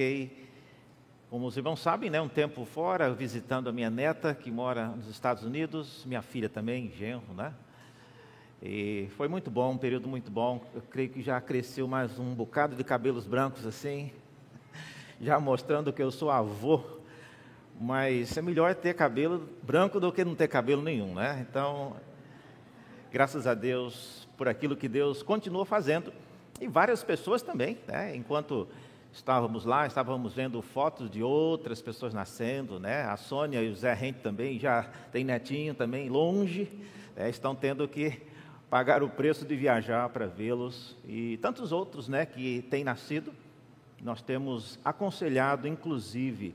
Fiquei, como os irmãos sabem, né, um tempo fora, visitando a minha neta, que mora nos Estados Unidos, minha filha também, genro, né? E foi muito bom, um período muito bom. Eu creio que já cresceu mais um bocado de cabelos brancos assim, já mostrando que eu sou avô. Mas é melhor ter cabelo branco do que não ter cabelo nenhum, né? Então, graças a Deus por aquilo que Deus continua fazendo. E várias pessoas também, né? Enquanto estávamos lá, estávamos vendo fotos de outras pessoas nascendo, né? A Sônia e o Zé Rente também já tem netinho também longe, né? estão tendo que pagar o preço de viajar para vê-los e tantos outros, né, que têm nascido. Nós temos aconselhado, inclusive,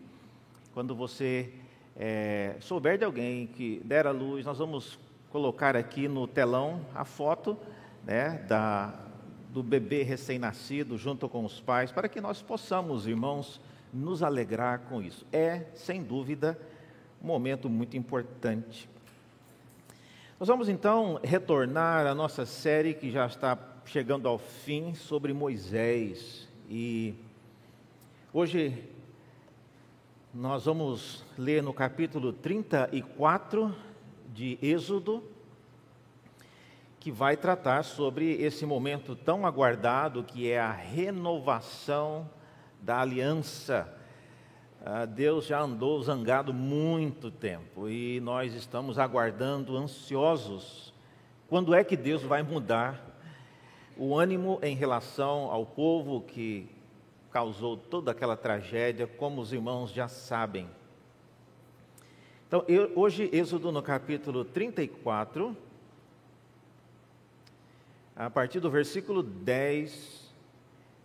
quando você é, souber de alguém que der a luz, nós vamos colocar aqui no telão a foto né, da, do bebê recém-nascido junto com os pais, para que nós possamos, irmãos, nos alegrar com isso. É, sem dúvida, um momento muito importante. Nós vamos então retornar à nossa série que já está chegando ao fim sobre Moisés. E hoje nós vamos ler no capítulo 34 de Êxodo, que vai tratar sobre esse momento tão aguardado que é a renovação da aliança ah, Deus já andou zangado muito tempo e nós estamos aguardando, ansiosos, quando é que Deus vai mudar o ânimo em relação ao povo que causou toda aquela tragédia, como os irmãos já sabem. Então, eu, hoje, Êxodo no capítulo 34, a partir do versículo 10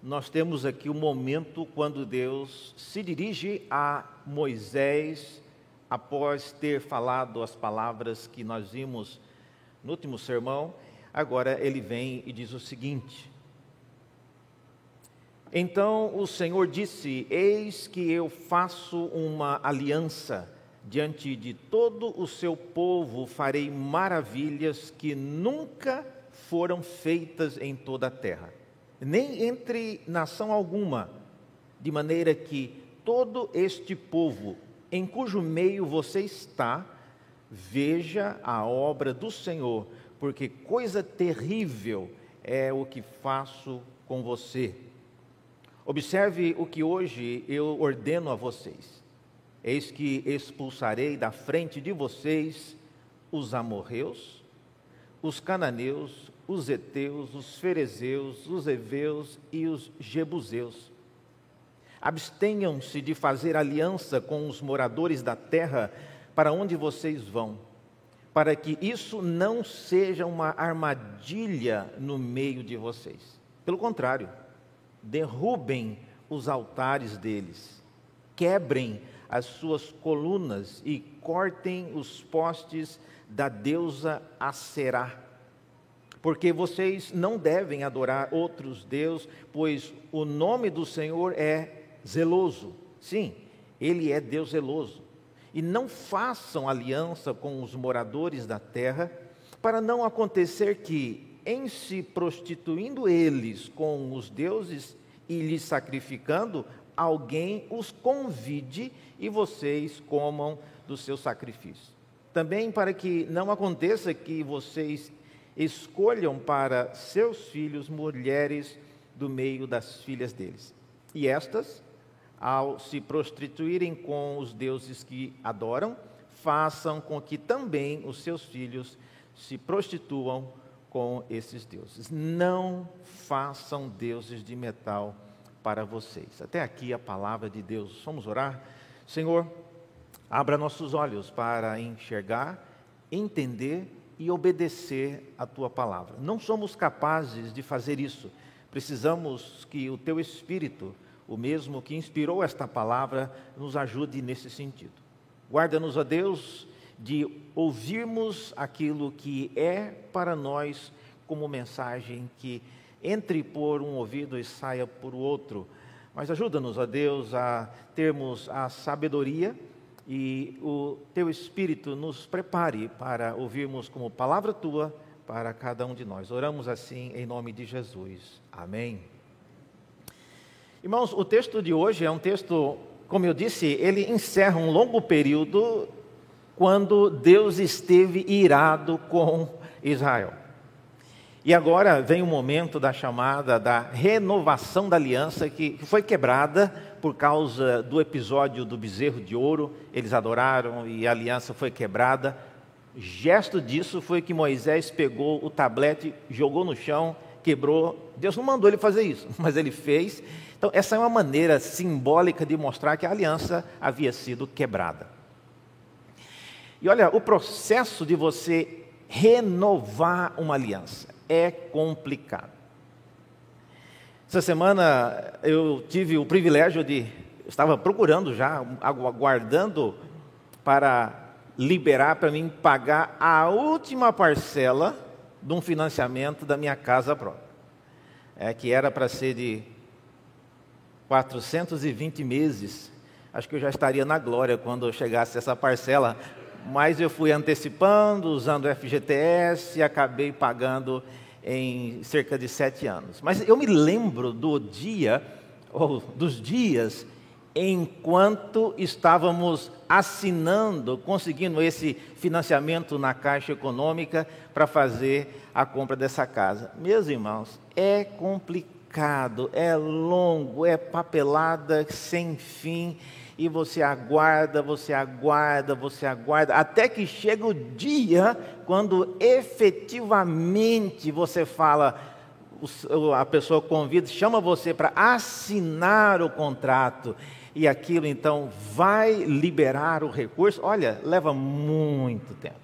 nós temos aqui o momento quando Deus se dirige a Moisés após ter falado as palavras que nós vimos no último sermão. Agora ele vem e diz o seguinte: Então o Senhor disse: Eis que eu faço uma aliança diante de todo o seu povo, farei maravilhas que nunca foram feitas em toda a terra nem entre nação alguma, de maneira que todo este povo em cujo meio você está, veja a obra do Senhor, porque coisa terrível é o que faço com você. Observe o que hoje eu ordeno a vocês. Eis que expulsarei da frente de vocês os amorreus, os cananeus, os heteus, os ferezeus, os heveus e os jebuseus. Abstenham-se de fazer aliança com os moradores da terra para onde vocês vão, para que isso não seja uma armadilha no meio de vocês. Pelo contrário, derrubem os altares deles, quebrem as suas colunas e cortem os postes da deusa Aserá porque vocês não devem adorar outros deuses, pois o nome do Senhor é zeloso. Sim, ele é Deus zeloso. E não façam aliança com os moradores da terra, para não acontecer que, em se prostituindo eles com os deuses e lhes sacrificando, alguém os convide e vocês comam do seu sacrifício. Também para que não aconteça que vocês escolham para seus filhos mulheres do meio das filhas deles. E estas, ao se prostituírem com os deuses que adoram, façam com que também os seus filhos se prostituam com esses deuses. Não façam deuses de metal para vocês. Até aqui a palavra de Deus. Vamos orar? Senhor, abra nossos olhos para enxergar, entender e obedecer a tua palavra. Não somos capazes de fazer isso. Precisamos que o teu Espírito, o mesmo que inspirou esta palavra, nos ajude nesse sentido. Guarda-nos, a Deus, de ouvirmos aquilo que é para nós como mensagem que entre por um ouvido e saia por outro. Mas ajuda-nos, a Deus, a termos a sabedoria e o teu Espírito nos prepare para ouvirmos como palavra tua para cada um de nós. Oramos assim em nome de Jesus. Amém. Irmãos, o texto de hoje é um texto, como eu disse, ele encerra um longo período quando Deus esteve irado com Israel. E agora vem o momento da chamada da renovação da aliança que foi quebrada por causa do episódio do bezerro de ouro. Eles adoraram e a aliança foi quebrada. Gesto disso foi que Moisés pegou o tablete, jogou no chão, quebrou. Deus não mandou ele fazer isso, mas ele fez então, essa é uma maneira simbólica de mostrar que a aliança havia sido quebrada. E olha, o processo de você renovar uma aliança é complicado. Essa semana eu tive o privilégio de, estava procurando já, aguardando para liberar para mim pagar a última parcela de um financiamento da minha casa própria, é, que era para ser de 420 meses. Acho que eu já estaria na glória quando chegasse essa parcela, mas eu fui antecipando, usando o FGTS e acabei pagando em cerca de sete anos. Mas eu me lembro do dia, ou dos dias, enquanto estávamos assinando, conseguindo esse financiamento na Caixa Econômica para fazer a compra dessa casa. Meus irmãos, é complicado é longo, é papelada sem fim, e você aguarda, você aguarda, você aguarda, até que chega o dia quando efetivamente você fala, a pessoa convida, chama você para assinar o contrato, e aquilo então vai liberar o recurso. Olha, leva muito tempo.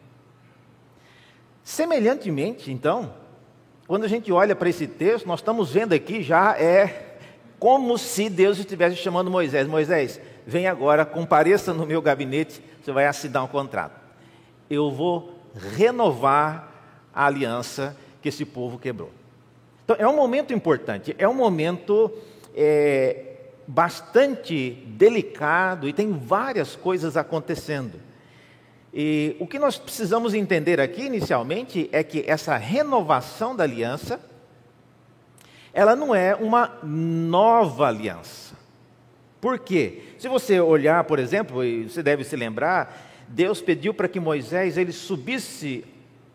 Semelhantemente, então, quando a gente olha para esse texto, nós estamos vendo aqui já é como se Deus estivesse chamando Moisés: Moisés, vem agora, compareça no meu gabinete, você vai assinar um contrato. Eu vou renovar a aliança que esse povo quebrou. Então, é um momento importante, é um momento é, bastante delicado e tem várias coisas acontecendo. E o que nós precisamos entender aqui inicialmente é que essa renovação da aliança, ela não é uma nova aliança. Por quê? Se você olhar, por exemplo, e você deve se lembrar, Deus pediu para que Moisés ele subisse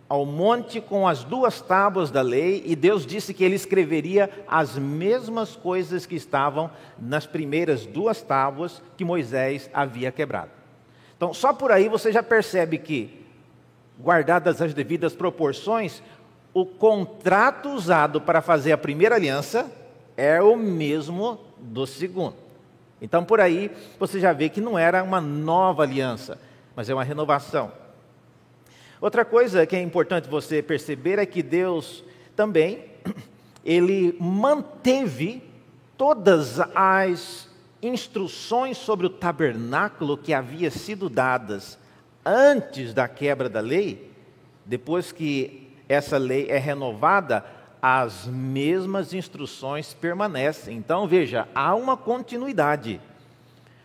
ao monte com as duas tábuas da lei, e Deus disse que ele escreveria as mesmas coisas que estavam nas primeiras duas tábuas que Moisés havia quebrado. Então, só por aí você já percebe que, guardadas as devidas proporções, o contrato usado para fazer a primeira aliança é o mesmo do segundo. Então, por aí, você já vê que não era uma nova aliança, mas é uma renovação. Outra coisa que é importante você perceber é que Deus também, ele manteve todas as instruções sobre o tabernáculo que havia sido dadas antes da quebra da lei, depois que essa lei é renovada, as mesmas instruções permanecem. Então, veja, há uma continuidade.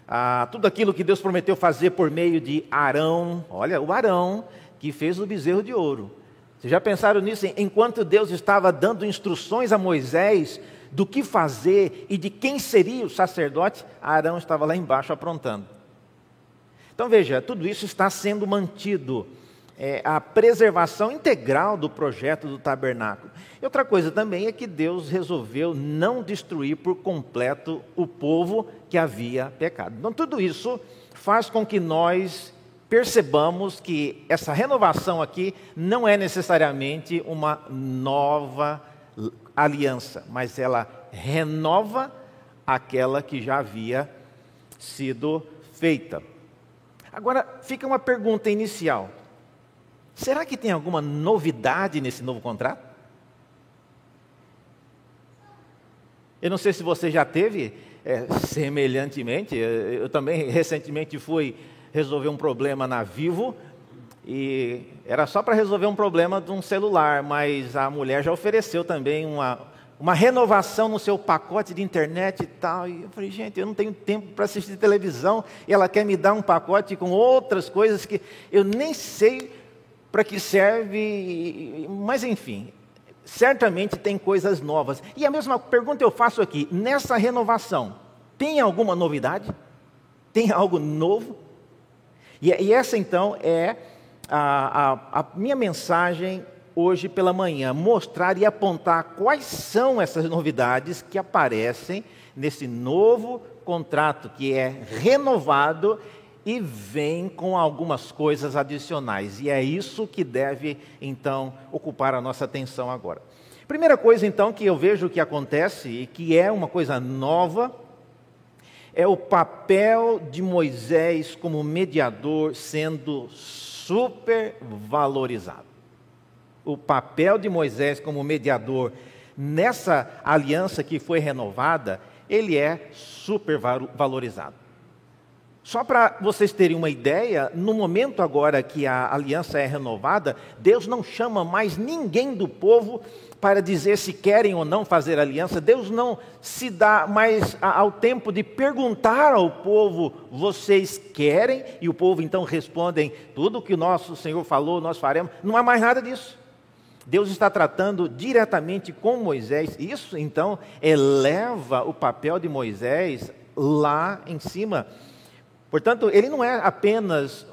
Ah, tudo aquilo que Deus prometeu fazer por meio de Arão, olha, o Arão que fez o bezerro de ouro. Vocês já pensaram nisso? Enquanto Deus estava dando instruções a Moisés do que fazer e de quem seria o sacerdote, Arão estava lá embaixo aprontando. Então veja, tudo isso está sendo mantido. É, a preservação integral do projeto do tabernáculo. E outra coisa também é que Deus resolveu não destruir por completo o povo que havia pecado. Então, tudo isso faz com que nós percebamos que essa renovação aqui não é necessariamente uma nova aliança, mas ela renova aquela que já havia sido feita. Agora, fica uma pergunta inicial: será que tem alguma novidade nesse novo contrato? Eu não sei se você já teve é, semelhantemente, eu também recentemente fui resolver um problema na Vivo e era só para resolver um problema de um celular, mas a mulher já ofereceu também uma, uma renovação no seu pacote de internet e tal. E eu falei, gente, eu não tenho tempo para assistir televisão, e ela quer me dar um pacote com outras coisas que eu nem sei para que serve, mas enfim, certamente tem coisas novas. E a mesma pergunta eu faço aqui: nessa renovação, tem alguma novidade? Tem algo novo? E, e essa então é a, a, a minha mensagem hoje pela manhã, mostrar e apontar quais são essas novidades que aparecem nesse novo contrato que é renovado e vem com algumas coisas adicionais. E é isso que deve, então, ocupar a nossa atenção agora. Primeira coisa, então, que eu vejo que acontece e que é uma coisa nova, é o papel de Moisés como mediador sendo super valorizado. O papel de Moisés como mediador nessa aliança que foi renovada, ele é super valorizado. Só para vocês terem uma ideia, no momento agora que a aliança é renovada, Deus não chama mais ninguém do povo para dizer se querem ou não fazer aliança. Deus não se dá mais ao tempo de perguntar ao povo: vocês querem? E o povo então respondem: tudo que o nosso Senhor falou, nós faremos. Não há mais nada disso. Deus está tratando diretamente com Moisés. Isso então eleva o papel de Moisés lá em cima Portanto, ele não é apenas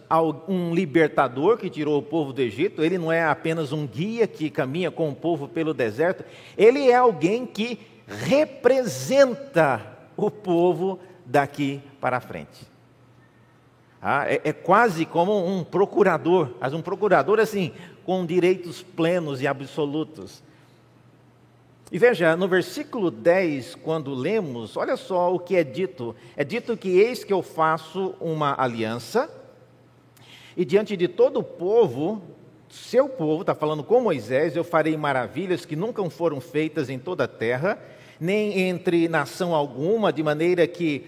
um libertador que tirou o povo do Egito, ele não é apenas um guia que caminha com o povo pelo deserto, ele é alguém que representa o povo daqui para frente. Ah, é, é, quase como um procurador, mas um procurador assim, com direitos plenos e absolutos. E veja, no versículo 10, quando lemos, olha só o que é dito: é dito que eis que eu faço uma aliança, e diante de todo o povo, seu povo, está falando com Moisés, eu farei maravilhas que nunca foram feitas em toda a terra, nem entre nação alguma, de maneira que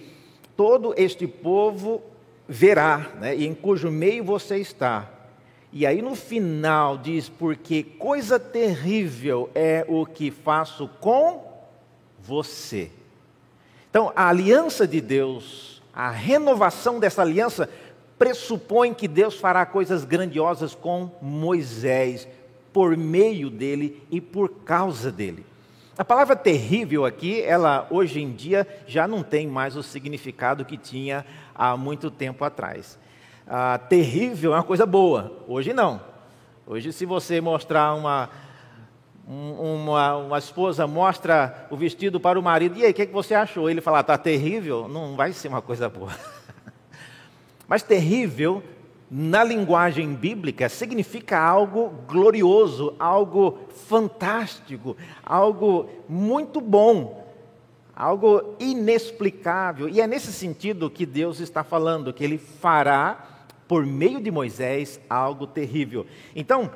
todo este povo verá, né, e em cujo meio você está, e aí no final diz: Porque coisa terrível é o que faço com você. Então, a aliança de Deus, a renovação dessa aliança, pressupõe que Deus fará coisas grandiosas com Moisés, por meio dele e por causa dele. A palavra terrível aqui, ela hoje em dia já não tem mais o significado que tinha há muito tempo atrás ah, terrível é uma coisa boa. Hoje não. Hoje, se você mostrar uma, uma, uma esposa mostra o vestido para o marido, e aí, o que, é que você achou? Ele falar, está terrível, não vai ser uma coisa boa. Mas terrível, na linguagem bíblica, significa algo glorioso, algo fantástico, algo muito bom, algo inexplicável. E é nesse sentido que Deus está falando, que Ele fará por meio de Moisés, algo terrível. Então,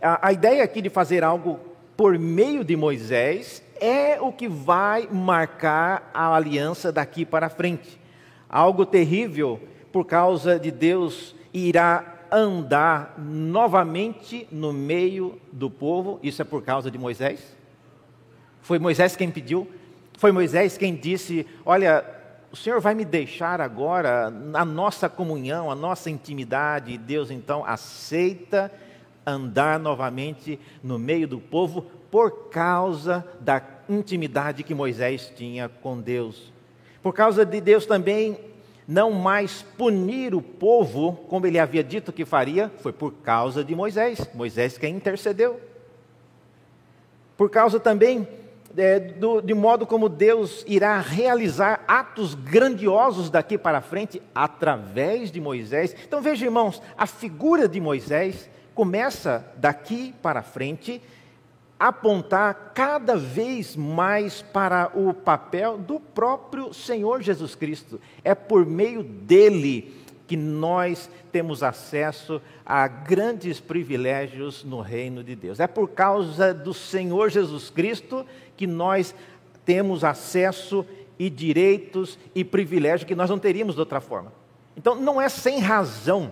a, a ideia aqui de fazer algo por meio de Moisés é o que vai marcar a aliança daqui para frente. Algo terrível, por causa de Deus irá andar novamente no meio do povo. Isso é por causa de Moisés? Foi Moisés quem pediu? Foi Moisés quem disse: Olha, o Senhor vai me deixar agora a nossa comunhão, a nossa intimidade, e Deus então aceita andar novamente no meio do povo por causa da intimidade que Moisés tinha com Deus. Por causa de Deus também não mais punir o povo como ele havia dito que faria, foi por causa de Moisés. Moisés quem intercedeu. Por causa também é, do, de modo como Deus irá realizar atos grandiosos daqui para frente através de Moisés. Então veja, irmãos, a figura de Moisés começa daqui para frente a apontar cada vez mais para o papel do próprio Senhor Jesus Cristo. É por meio dele que nós temos acesso a grandes privilégios no reino de Deus. É por causa do Senhor Jesus Cristo que nós temos acesso e direitos e privilégios que nós não teríamos de outra forma. Então, não é sem razão.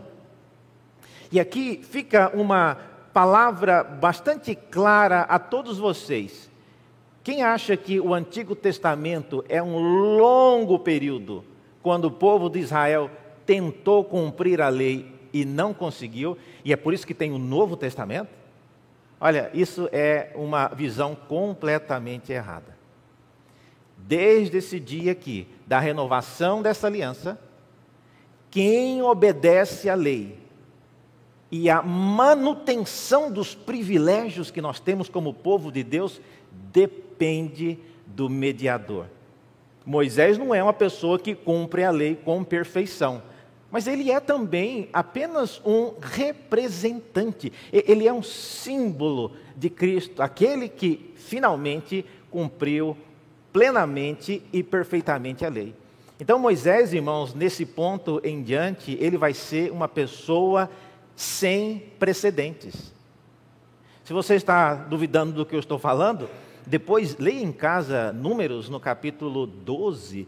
E aqui fica uma palavra bastante clara a todos vocês. Quem acha que o Antigo Testamento é um longo período, quando o povo de Israel tentou cumprir a lei e não conseguiu, e é por isso que tem o Novo Testamento. Olha, isso é uma visão completamente errada. Desde esse dia aqui, da renovação dessa aliança, quem obedece à lei e a manutenção dos privilégios que nós temos como povo de Deus depende do mediador. Moisés não é uma pessoa que cumpre a lei com perfeição, mas ele é também apenas um representante, ele é um símbolo de Cristo, aquele que finalmente cumpriu plenamente e perfeitamente a lei. Então, Moisés, irmãos, nesse ponto em diante, ele vai ser uma pessoa sem precedentes. Se você está duvidando do que eu estou falando, depois leia em casa Números no capítulo 12.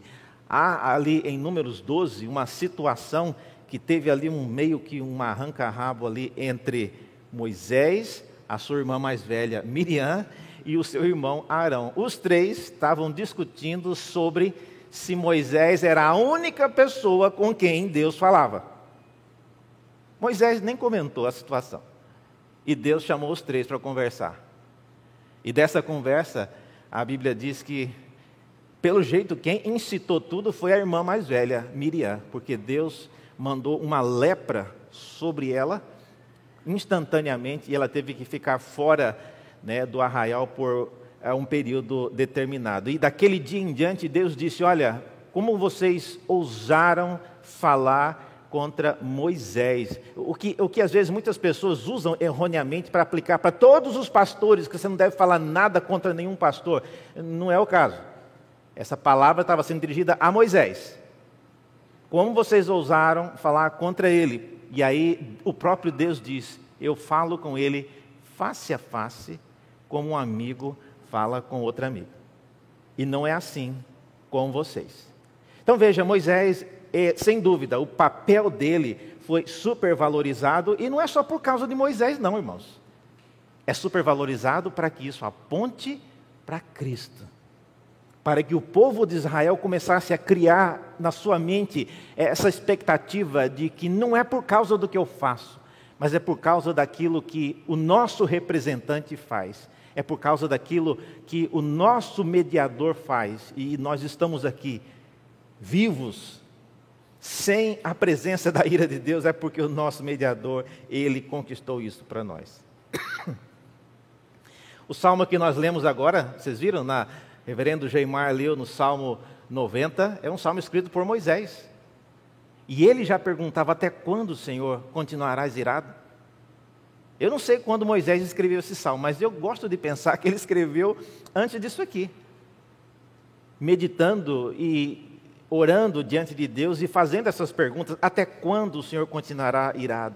Há ali em Números 12 uma situação que teve ali um meio que um arranca-rabo ali entre Moisés, a sua irmã mais velha Miriam e o seu irmão Arão. Os três estavam discutindo sobre se Moisés era a única pessoa com quem Deus falava. Moisés nem comentou a situação. E Deus chamou os três para conversar. E dessa conversa, a Bíblia diz que, pelo jeito, quem incitou tudo foi a irmã mais velha, Miriam, porque Deus mandou uma lepra sobre ela instantaneamente e ela teve que ficar fora né, do arraial por é, um período determinado. E daquele dia em diante, Deus disse: Olha, como vocês ousaram falar contra Moisés. O que, o que às vezes muitas pessoas usam erroneamente para aplicar para todos os pastores, que você não deve falar nada contra nenhum pastor. Não é o caso. Essa palavra estava sendo dirigida a Moisés. Como vocês ousaram falar contra ele? E aí o próprio Deus diz: Eu falo com ele face a face, como um amigo fala com outro amigo. E não é assim com vocês. Então veja, Moisés é, sem dúvida, o papel dele foi supervalorizado, e não é só por causa de Moisés, não, irmãos. É supervalorizado para que isso aponte para Cristo. Para que o povo de Israel começasse a criar na sua mente essa expectativa de que não é por causa do que eu faço, mas é por causa daquilo que o nosso representante faz, é por causa daquilo que o nosso mediador faz, e nós estamos aqui vivos sem a presença da ira de Deus, é porque o nosso mediador, ele conquistou isso para nós. O salmo que nós lemos agora, vocês viram, na reverendo Geimar leu no Salmo 90, é um salmo escrito por Moisés. E ele já perguntava: Até quando, Senhor, continuarás irado? Eu não sei quando Moisés escreveu esse salmo, mas eu gosto de pensar que ele escreveu antes disso aqui, meditando e orando diante de Deus e fazendo essas perguntas: até quando o Senhor continuará irado?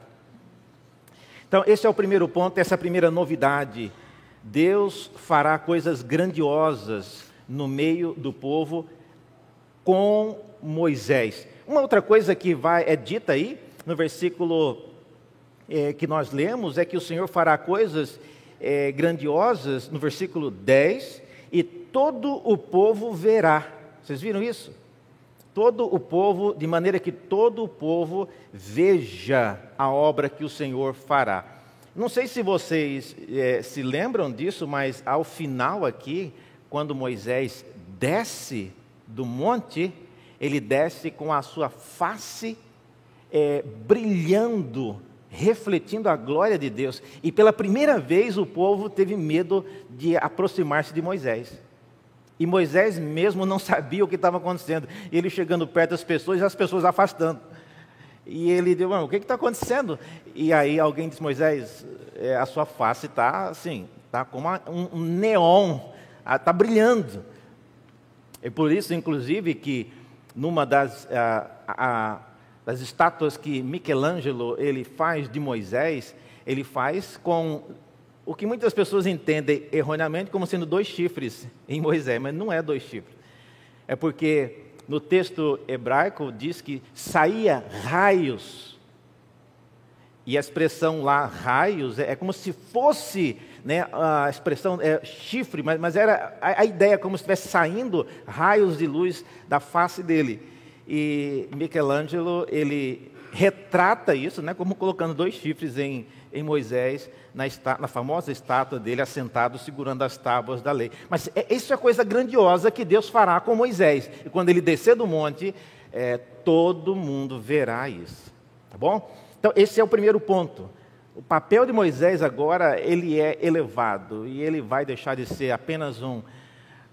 Então, esse é o primeiro ponto, essa é a primeira novidade. Deus fará coisas grandiosas no meio do povo com Moisés. Uma outra coisa que vai, é dita aí, no versículo é, que nós lemos, é que o Senhor fará coisas é, grandiosas, no versículo 10, e todo o povo verá. Vocês viram isso? todo o povo, de maneira que todo o povo veja a obra que o Senhor fará. Não sei se vocês é, se lembram disso, mas ao final aqui, quando Moisés desce do monte, ele desce com a sua face é, brilhando, refletindo a glória de Deus. E pela primeira vez o povo teve medo de aproximar-se de Moisés. E Moisés mesmo não sabia o que estava acontecendo. Ele chegando perto das pessoas e as pessoas afastando. E ele deu, o que está acontecendo? E aí alguém disse, Moisés, é, a sua face está assim, está como um, neon, está brilhando. É por isso, inclusive, que numa das, a, a, das estátuas que Michelangelo ele faz de Moisés, ele faz com o que muitas pessoas entendem erroneamente como sendo dois chifres em Moisés, mas não é dois chifres. É porque no texto hebraico diz que saía raios. E a expressão lá, raios, é, é como se fosse né, a expressão é, chifre, mas, mas era a, a, ideia como se estivesse saindo raios de luz da face dele. E Michelangelo, ele retrata isso, né, como colocando dois chifres em, em Moisés, na, esta, na famosa estátua dele, assentado, segurando as tábuas da lei. Mas é, isso é coisa grandiosa que Deus fará com Moisés. E quando ele descer do monte, é, todo mundo verá isso. Tá bom? Então, esse é o primeiro ponto. O papel de Moisés agora, ele é elevado e ele vai deixar de ser apenas um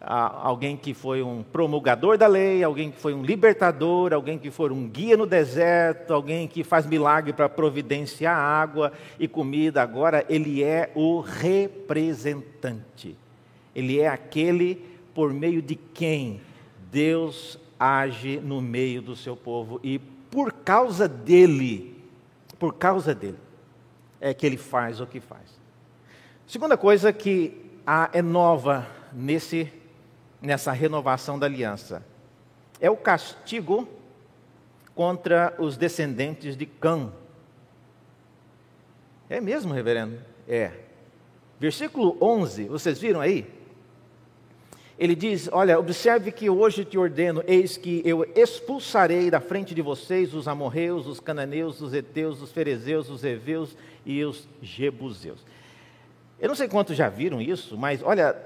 alguém que foi um promulgador da lei, alguém que foi um libertador, alguém que foi um guia no deserto, alguém que faz milagre para providenciar água e comida. Agora ele é o representante. Ele é aquele por meio de quem Deus age no meio do seu povo e por causa dele, por causa dele, é que ele faz o que faz. Segunda coisa que é nova nesse nessa renovação da aliança. É o castigo contra os descendentes de Cã. É mesmo, reverendo? É. Versículo 11, vocês viram aí? Ele diz: Olha, observe que hoje te ordeno, eis que eu expulsarei da frente de vocês os amorreus, os cananeus, os heteus, os ferezeus, os heveus e os jebuseus. Eu não sei quantos já viram isso, mas olha,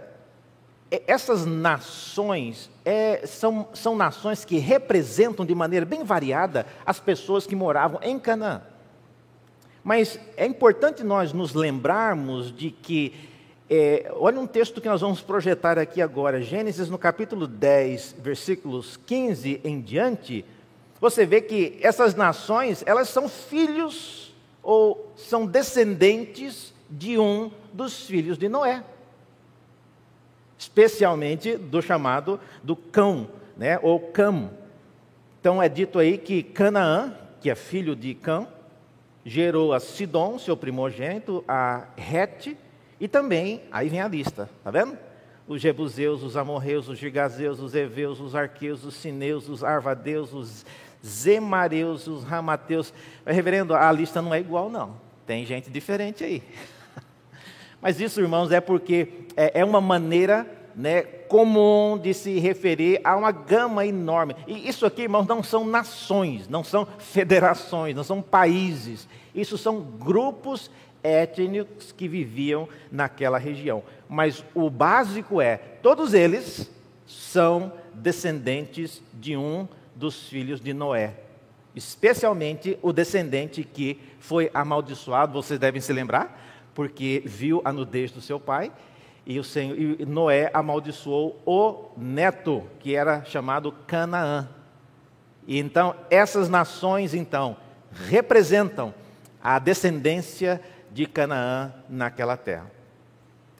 essas nações é, são, são nações que representam de maneira bem variada as pessoas que moravam em Canaã. Mas é importante nós nos lembrarmos de que, é, olha um texto que nós vamos projetar aqui agora, Gênesis no capítulo 10, versículos 15 em diante, você vê que essas nações, elas são filhos ou são descendentes de um dos filhos de Noé especialmente do chamado do cão, né, ou cam. Então é dito aí que Canaã, que é filho de Cã, gerou a Sidom, seu primogênito, a Rete, e também, aí vem a lista, tá vendo? Os Jebuseus, os Amorreus, os Gigazeus, os Eveus, os Arqueus, os Sineus, os Arvadeus, os Zemareus, os Ramateus. Reverendo, a lista não é igual, não. Tem gente diferente aí. Mas isso, irmãos, é porque é, é uma maneira né, comum de se referir a uma gama enorme. E isso aqui, irmãos, não são nações, não são federações, não são países. Isso são grupos étnicos que viviam naquela região. Mas o básico é: todos eles são descendentes de um dos filhos de Noé. Especialmente o descendente que foi amaldiçoado, vocês devem se lembrar, porque viu a nudez do seu pai, e, o Senhor, e Noé amaldiçoou o neto, que era chamado Canaã. E então, essas nações, então, representam a descendência de Canaã naquela terra.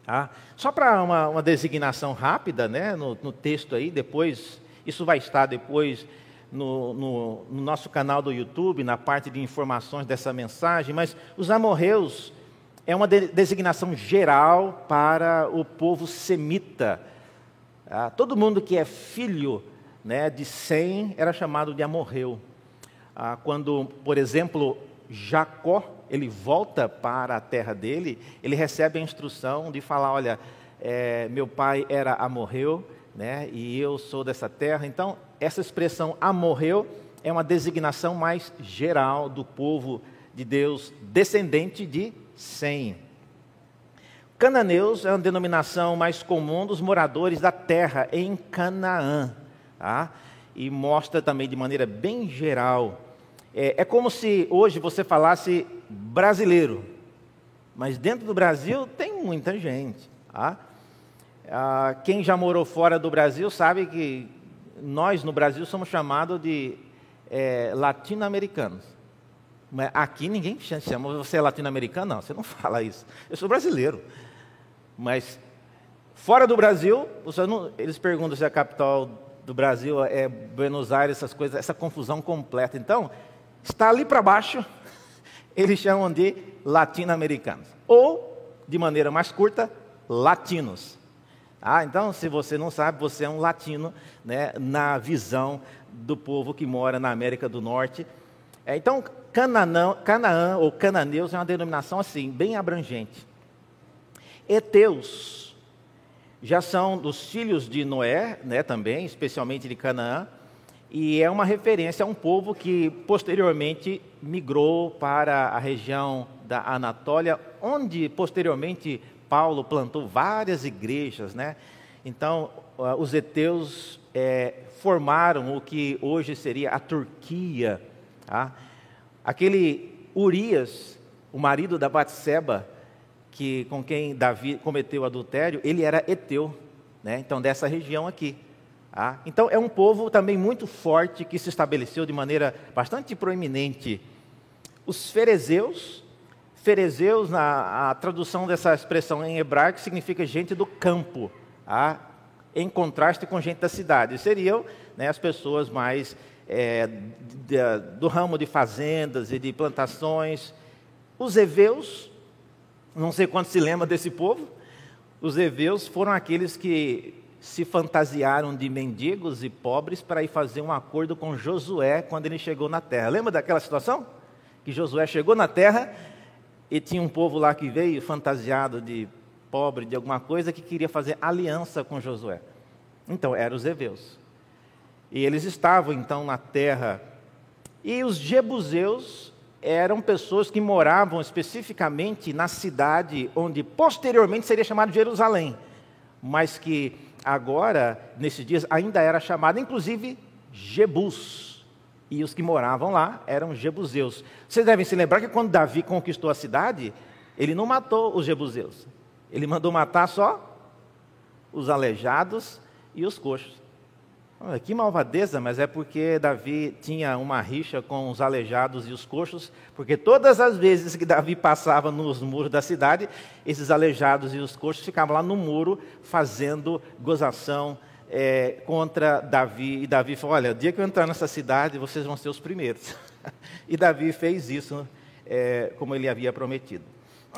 Tá? Só para uma, uma, designação rápida, né, no, no, texto aí, depois, isso vai estar depois no, no, no nosso canal do YouTube, na parte de informações dessa mensagem, mas os amorreus é uma designação geral para o povo semita. Ah, todo mundo que é filho né, de Sem era chamado de amorreu. Ah, quando, por exemplo, Jacó ele volta para a terra dele, ele recebe a instrução de falar: olha, é, meu pai era amorreu, né, e eu sou dessa terra. Então, essa expressão amorreu é uma designação mais geral do povo de Deus, descendente de Sem. Cananeus é uma denominação mais comum dos moradores da terra em Canaã, tá? e mostra também de maneira bem geral. É, é como se hoje você falasse brasileiro, mas dentro do Brasil tem muita gente. Tá? Ah, quem já morou fora do Brasil sabe que nós no Brasil somos chamados de é, latino-americanos. Mas aqui ninguém chama, você é latino-americano? Não, você não fala isso. Eu sou brasileiro. Mas fora do Brasil, não, eles perguntam se a capital do Brasil é Buenos Aires, essas coisas, essa confusão completa. Então, está ali para baixo, eles chamam de latino-americanos. Ou, de maneira mais curta, latinos. Ah, então, se você não sabe, você é um latino né, na visão do povo que mora na América do Norte. É, então, Canaã, Canaã ou cananeus é uma denominação assim, bem abrangente. Eteus já são dos filhos de Noé, né, também, especialmente de Canaã, e é uma referência a um povo que posteriormente migrou para a região da Anatólia, onde posteriormente Paulo plantou várias igrejas, né? Então, os heteus é, formaram o que hoje seria a Turquia. Tá? Aquele Urias, o marido da Batseba, que com quem Davi cometeu adultério, ele era heteu, né? Então dessa região aqui. Tá? Então é um povo também muito forte que se estabeleceu de maneira bastante proeminente. Os ferezeus, ferezeus na tradução dessa expressão em hebraico significa gente do campo, tá? em contraste com gente da cidade. Seriam né, as pessoas mais é, de, do ramo de fazendas e de plantações. Os heveus, não sei quantos se lembra desse povo, os heveus foram aqueles que se fantasiaram de mendigos e pobres para ir fazer um acordo com Josué quando ele chegou na terra. Lembra daquela situação? Que Josué chegou na terra e tinha um povo lá que veio fantasiado de pobre de alguma coisa que queria fazer aliança com Josué. Então, eram os heveus. E eles estavam então na terra. E os jebuseus eram pessoas que moravam especificamente na cidade onde posteriormente seria chamado Jerusalém, mas que agora, nesses dias, ainda era chamada inclusive Jebus. E os que moravam lá eram jebuseus. Vocês devem se lembrar que quando Davi conquistou a cidade, ele não matou os jebuseus. Ele mandou matar só os aleijados e os coxos. Que malvadeza, mas é porque Davi tinha uma rixa com os aleijados e os coxos, porque todas as vezes que Davi passava nos muros da cidade, esses aleijados e os coxos ficavam lá no muro fazendo gozação é, contra Davi. E Davi falou: Olha, o dia que eu entrar nessa cidade, vocês vão ser os primeiros. e Davi fez isso é, como ele havia prometido.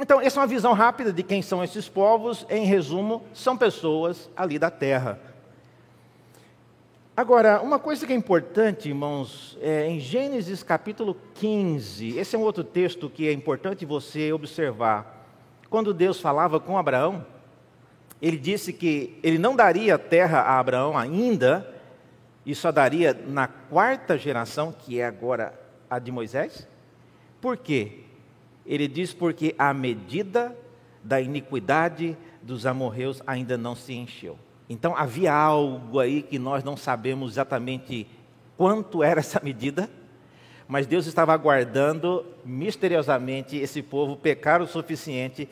Então, essa é uma visão rápida de quem são esses povos. Em resumo, são pessoas ali da terra. Agora, uma coisa que é importante, irmãos, é em Gênesis capítulo 15, esse é um outro texto que é importante você observar. Quando Deus falava com Abraão, ele disse que ele não daria terra a Abraão ainda, e só daria na quarta geração, que é agora a de Moisés. Por quê? Ele diz porque a medida da iniquidade dos amorreus ainda não se encheu. Então havia algo aí que nós não sabemos exatamente quanto era essa medida, mas Deus estava aguardando misteriosamente esse povo pecar o suficiente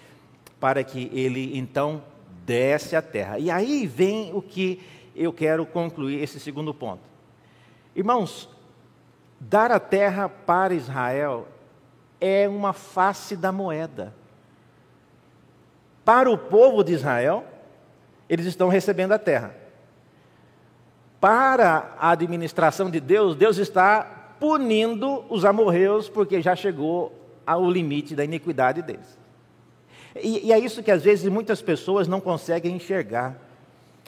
para que ele então desse a terra. E aí vem o que eu quero concluir esse segundo ponto. Irmãos, dar a terra para Israel é uma face da moeda. Para o povo de Israel, eles estão recebendo a terra. Para a administração de Deus, Deus está punindo os amorreus porque já chegou ao limite da iniquidade deles. E, e, é isso que às vezes muitas pessoas não conseguem enxergar.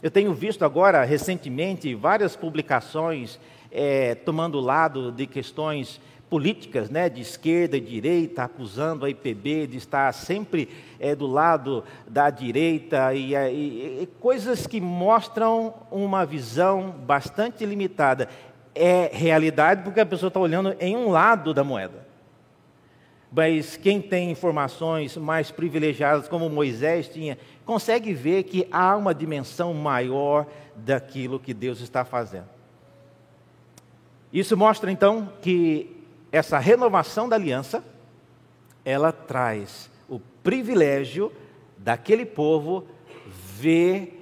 Eu tenho visto agora, recentemente, várias publicações é, tomando lado de questões políticas né, de esquerda e direita, acusando a IPB de estar sempre é, do lado da direita, e, e, e coisas que mostram uma visão bastante limitada. É realidade porque a pessoa está olhando em um lado da moeda. Mas quem tem informações mais privilegiadas, como Moisés tinha, consegue ver que há uma dimensão maior daquilo que Deus está fazendo. Isso mostra então que essa renovação da aliança, ela traz o privilégio daquele povo ver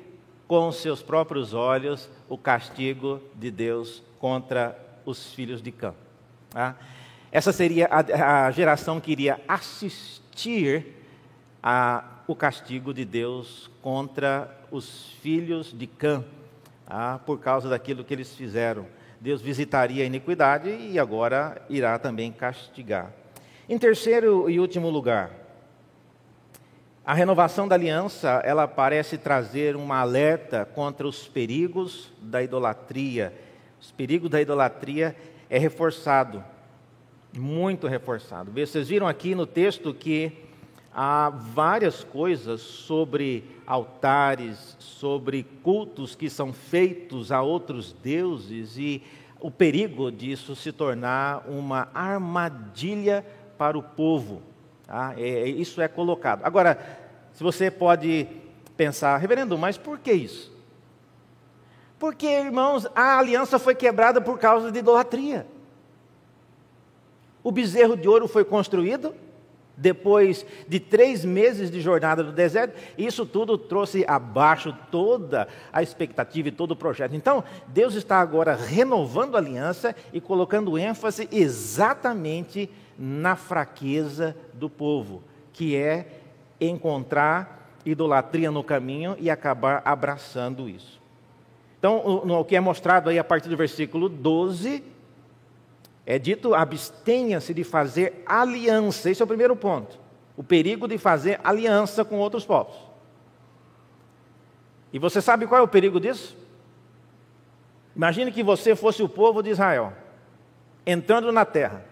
com seus próprios olhos o castigo de Deus contra os filhos de Cã. Tá? Essa seria a, geração que iria assistir a, o castigo de Deus contra os filhos de Cã, tá? por causa daquilo que eles fizeram. Deus visitaria a iniquidade e agora irá também castigar. Em terceiro e último lugar, a renovação da aliança, ela parece trazer uma alerta contra os perigos da idolatria. Os perigos da idolatria é reforçado, muito reforçado. Vocês viram aqui no texto que há várias coisas sobre altares, sobre cultos que são feitos a outros deuses, e o perigo disso se tornar uma armadilha para o povo. Tá? É, é, isso é colocado. Agora, se você pode pensar, reverendo, mas por que isso? Porque, irmãos, a aliança foi quebrada por causa de idolatria. O bezerro de ouro foi construído depois de três meses de jornada no deserto, isso tudo trouxe abaixo toda a expectativa e todo o projeto. Então, Deus está agora renovando a aliança e colocando ênfase exatamente na fraqueza do povo, que é encontrar idolatria no caminho e acabar abraçando isso. Então, o, o que é mostrado aí a partir do versículo 12 é dito: abstenha-se de fazer aliança. Esse é o primeiro ponto. O perigo de fazer aliança com outros povos. E você sabe qual é o perigo disso? Imagine que você fosse o povo de Israel, entrando na terra.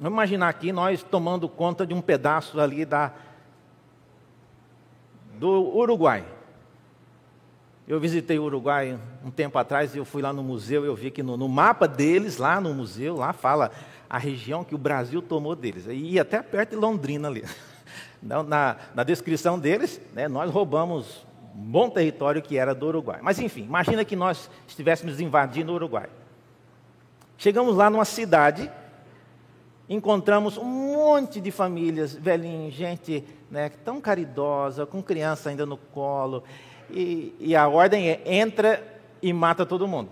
Vamos imaginar aqui nós tomando conta de um pedaço ali da, do Uruguai. Eu visitei o Uruguai um tempo atrás e eu fui lá no museu e eu vi que no, no, mapa deles, lá no museu, lá fala a região que o Brasil tomou deles. E até perto de Londrina ali. Na, na descrição deles, né, nós roubamos um bom território que era do Uruguai. Mas enfim, imagina que nós estivéssemos invadindo o Uruguai. Chegamos lá numa cidade, encontramos um monte de famílias, velhinhos, gente né, tão caridosa, com criança ainda no colo e, e a ordem é entra e mata todo mundo.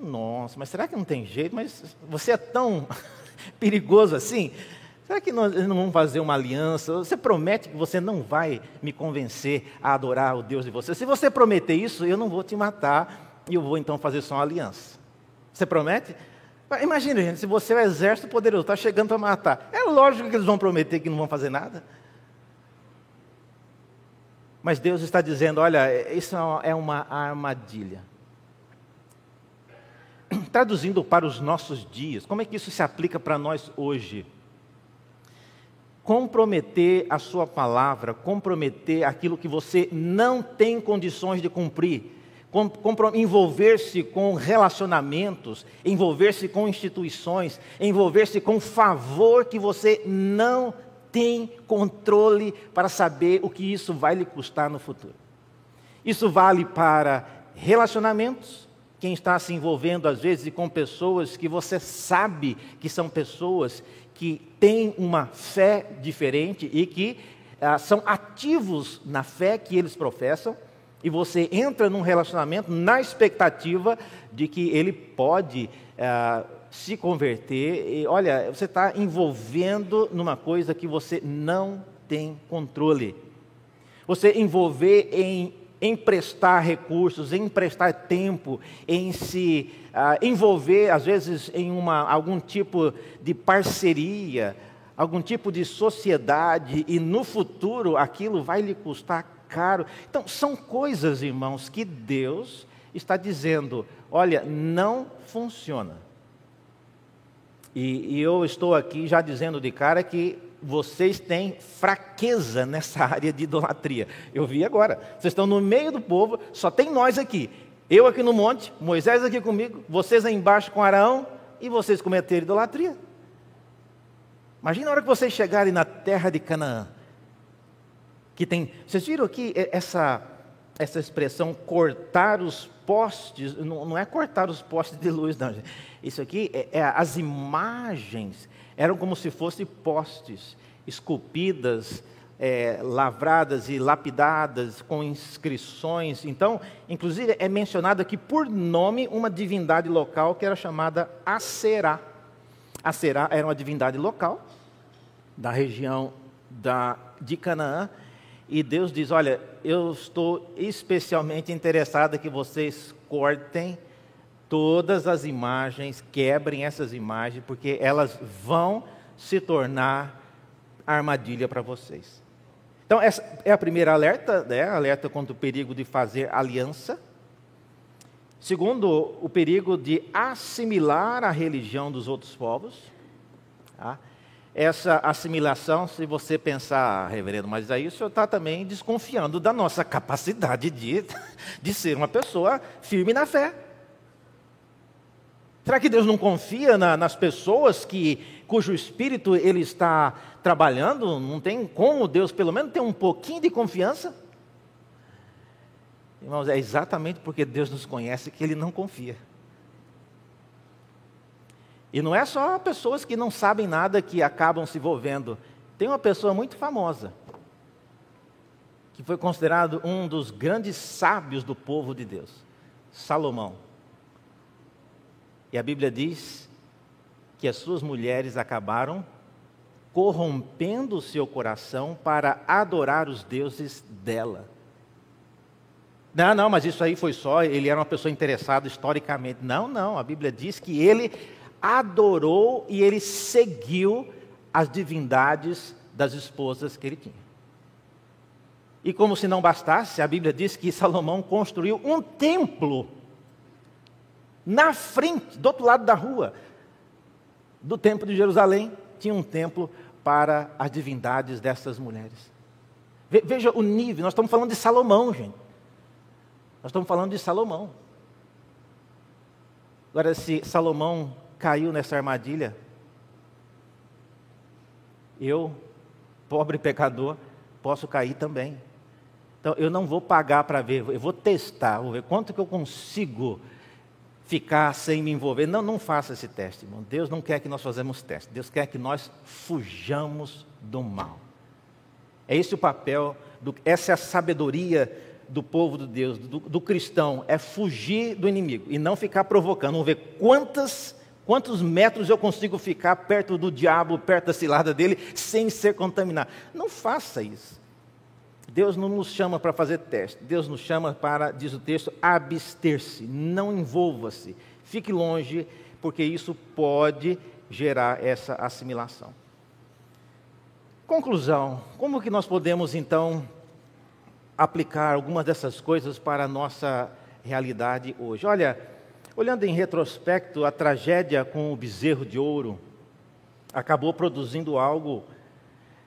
Nossa, mas será que não tem jeito? Mas você é tão perigoso assim? Será que nós não vamos fazer uma aliança? Você promete que você não vai me convencer a adorar o Deus de você? Se você prometer isso, eu não vou te matar e eu vou então fazer só uma aliança. Você promete? Imagina, gente, se você é o exército poderoso, está chegando para matar. É lógico que eles vão prometer que não vão fazer nada. Mas Deus está dizendo: olha, isso é uma armadilha. Traduzindo para os nossos dias, como é que isso se aplica para nós hoje? Comprometer a sua palavra, comprometer aquilo que você não tem condições de cumprir, envolver-se com relacionamentos, envolver-se com instituições, envolver-se com favor que você não tem controle para saber o que isso vai lhe custar no futuro. Isso vale para relacionamentos, quem está se envolvendo às vezes com pessoas que você sabe que são pessoas que têm uma fé diferente e que ah, são ativos na fé que eles professam, e você entra num relacionamento na expectativa de que ele pode ah, se converter, e olha, você está envolvendo numa coisa que você não tem controle. Você envolver em emprestar recursos, em emprestar tempo, em se uh, envolver, às vezes, em uma, algum tipo de parceria, algum tipo de sociedade, e no futuro aquilo vai lhe custar caro. Então, são coisas, irmãos, que Deus está dizendo: olha, não funciona. E, e, eu estou aqui já dizendo de cara que vocês têm fraqueza nessa área de idolatria. Eu vi agora. Vocês estão no meio do povo, só tem nós aqui. Eu aqui no monte, Moisés aqui comigo, vocês aí embaixo com Araão e vocês cometeram idolatria. Imagina a hora que vocês chegarem na terra de Canaã. Que tem. Vocês viram aqui essa, essa expressão cortar os postes, não, não é cortar os postes de luz, não. Isso aqui, é, é, as imagens eram como se fossem postes esculpidas, é, lavradas e lapidadas com inscrições. Então, inclusive, é mencionado aqui por nome uma divindade local que era chamada Aserá. Aserá era uma divindade local da região da, de Canaã e Deus diz: Olha, eu estou especialmente interessado que vocês cortem todas as imagens, quebrem essas imagens, porque elas vão se tornar armadilha para vocês. Então, essa é a primeira alerta, né? alerta contra o perigo de fazer aliança. Segundo, o perigo de assimilar a religião dos outros povos. Tá? Essa assimilação, se você pensar, ah, reverendo, mas aí o senhor está também desconfiando da nossa capacidade de, de ser uma pessoa firme na fé. Será que Deus não confia na, nas pessoas que, cujo espírito Ele está trabalhando? Não tem como Deus, pelo menos, ter um pouquinho de confiança? Irmãos, é exatamente porque Deus nos conhece que Ele não confia. E não é só pessoas que não sabem nada que acabam se envolvendo. Tem uma pessoa muito famosa, que foi considerado um dos grandes sábios do povo de Deus, Salomão. E a Bíblia diz que as suas mulheres acabaram corrompendo o seu coração para adorar os deuses dela. Não, não, mas isso aí foi só, ele era uma pessoa interessada historicamente. Não, não, a Bíblia diz que ele adorou e ele seguiu as divindades das esposas que ele tinha. E como se não bastasse, a Bíblia diz que Salomão construiu um templo na frente, do outro lado da rua, do templo de Jerusalém, tinha um templo para as divindades dessas mulheres. Veja o nível, nós estamos falando de Salomão, gente. Nós estamos falando de Salomão. Agora, se Salomão caiu nessa armadilha, eu, pobre pecador, posso cair também. Então, eu não vou pagar para ver, eu vou testar, vou ver quanto que eu consigo ficar sem me envolver. Não, não faça esse teste, irmão. Deus não quer que nós façamos teste. Deus quer que nós fujamos do mal. É esse o papel, do, essa é a sabedoria do povo de Deus, do, do, cristão, é fugir do inimigo e não ficar provocando. Vamos ver quantas, quantos metros eu consigo ficar perto do diabo, perto da cilada dele, sem ser contaminado. Não faça isso. Deus não nos chama para fazer teste, Deus nos chama para, diz o texto, abster-se, não envolva-se, fique longe, porque isso pode gerar essa assimilação. Conclusão: como que nós podemos então aplicar algumas dessas coisas para a nossa realidade hoje? Olha, olhando em retrospecto, a tragédia com o bezerro de ouro acabou produzindo algo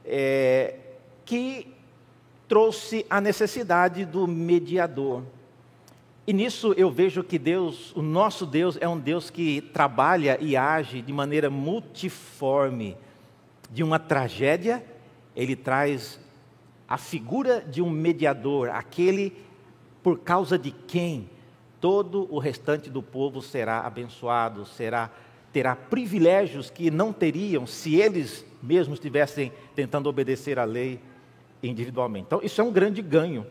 é, que trouxe a necessidade do mediador. E nisso eu vejo que Deus, o nosso Deus, é um Deus que trabalha e age de maneira multiforme. De uma tragédia, ele traz a figura de um mediador, aquele por causa de quem todo o restante do povo será abençoado, será terá privilégios que não teriam se eles mesmos estivessem tentando obedecer à lei individualmente. Então, isso é um grande ganho.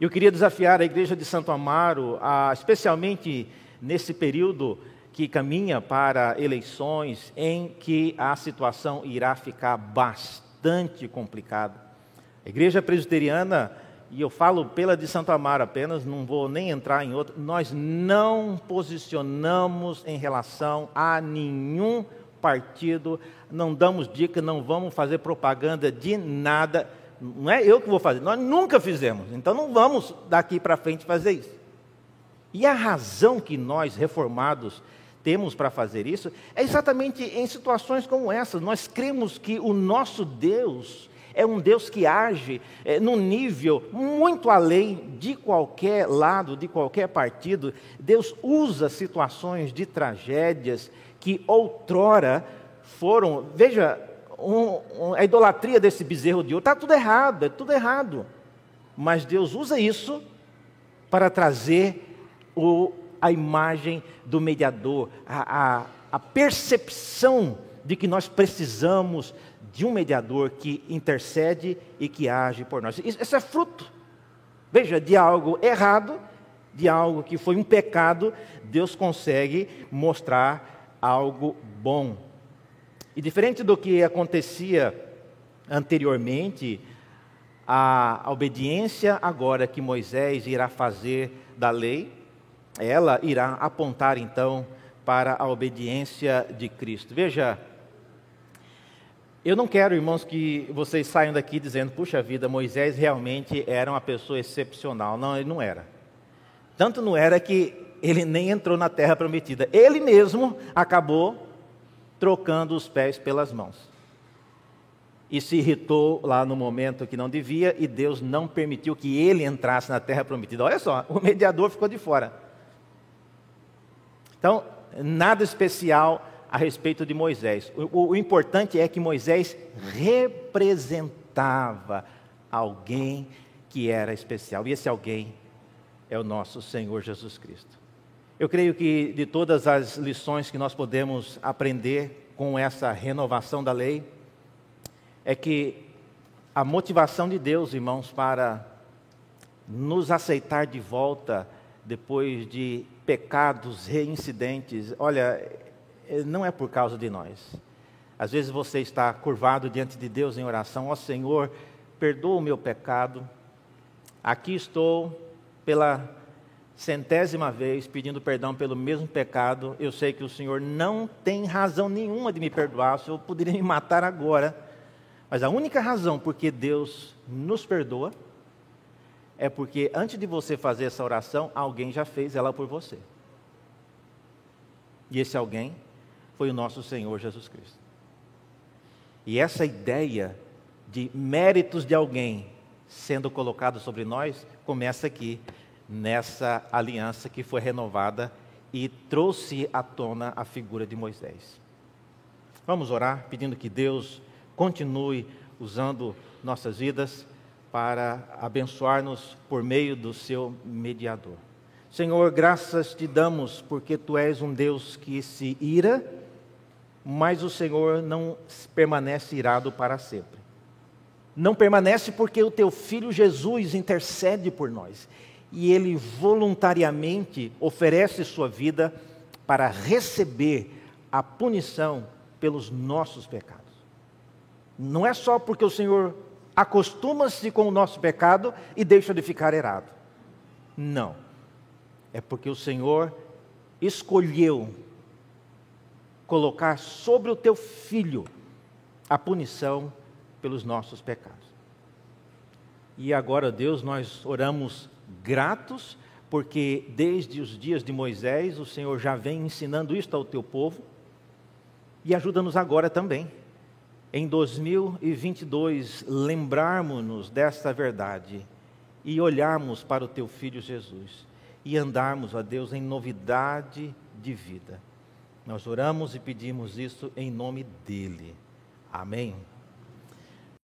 Eu queria desafiar a igreja de Santo Amaro, a, especialmente nesse período que caminha para eleições, em que a situação irá ficar bastante complicada. A igreja presbiteriana, e eu falo pela de Santo Amaro apenas, não vou nem entrar em outra, nós não posicionamos em relação a nenhum partido, não damos dica, não vamos fazer propaganda de nada. Não é eu que vou fazer, nós nunca fizemos, então não vamos daqui para frente fazer isso. E a razão que nós, reformados, temos para fazer isso é exatamente em situações como essa. Nós cremos que o nosso Deus é um Deus que age é, num nível muito além de qualquer lado, de qualquer partido. Deus usa situações de tragédias que outrora foram, veja, um, um, a idolatria desse bezerro de ouro, está tudo errado, é tudo errado. Mas Deus usa isso para trazer o, a imagem do mediador, a, a, a percepção de que nós precisamos de um mediador que intercede e que age por nós. Isso, é fruto, veja, de algo errado, de algo que foi um pecado, Deus consegue mostrar algo bom. E diferente do que acontecia anteriormente, a obediência agora que Moisés irá fazer da lei, ela irá apontar então para a obediência de Cristo. Veja, eu não quero, irmãos, que vocês saiam daqui dizendo, puxa vida, Moisés realmente era uma pessoa excepcional. Não, ele não era. Tanto não era que ele nem entrou na terra prometida. Ele mesmo acabou trocando os pés pelas mãos. E se irritou lá no momento que não devia, e Deus não permitiu que ele entrasse na terra prometida. Olha só, o mediador ficou de fora. Então, nada especial a respeito de Moisés. O, o importante é que Moisés representava alguém que era especial. E esse alguém é o nosso Senhor Jesus Cristo. Eu creio que de todas as lições que nós podemos aprender com essa renovação da lei, é que a motivação de Deus, irmãos, para nos aceitar de volta depois de pecados reincidentes, olha, não é por causa de nós. Às vezes você está curvado diante de Deus em oração, ó oh, Senhor, perdoa o meu pecado. Aqui estou pela centésima vez pedindo perdão pelo mesmo pecado. Eu sei que o Senhor não tem razão nenhuma de me perdoar, o Senhor poderia me matar agora. Mas a única razão porque Deus nos perdoa é porque antes de você fazer essa oração, alguém já fez ela por você. E esse alguém foi o nosso Senhor Jesus Cristo. E essa ideia de méritos de alguém sendo colocado sobre nós começa aqui nessa aliança que foi renovada e trouxe à tona a figura de Moisés. Vamos orar pedindo que Deus continue usando nossas vidas para abençoar-nos por meio do seu mediador. Senhor, graças te damos porque tu és um Deus que se ira, mas o Senhor não permanece irado para sempre. Não permanece porque o teu filho Jesus intercede por nós e ele voluntariamente oferece sua vida para receber a punição pelos nossos pecados. Não é só porque o Senhor acostuma-se com o nosso pecado e deixa de ficar errado. Não. É porque o Senhor escolheu colocar sobre o teu filho a punição pelos nossos pecados. E agora, Deus, nós oramos gratos, porque desde os dias de Moisés o Senhor já vem ensinando isto ao teu povo e ajuda-nos agora também. Em 2022, lembrarmos-nos desta verdade e olharmos para o teu filho Jesus e andarmos, a Deus, em novidade de vida. Nós oramos e pedimos isso em nome dele. Amém.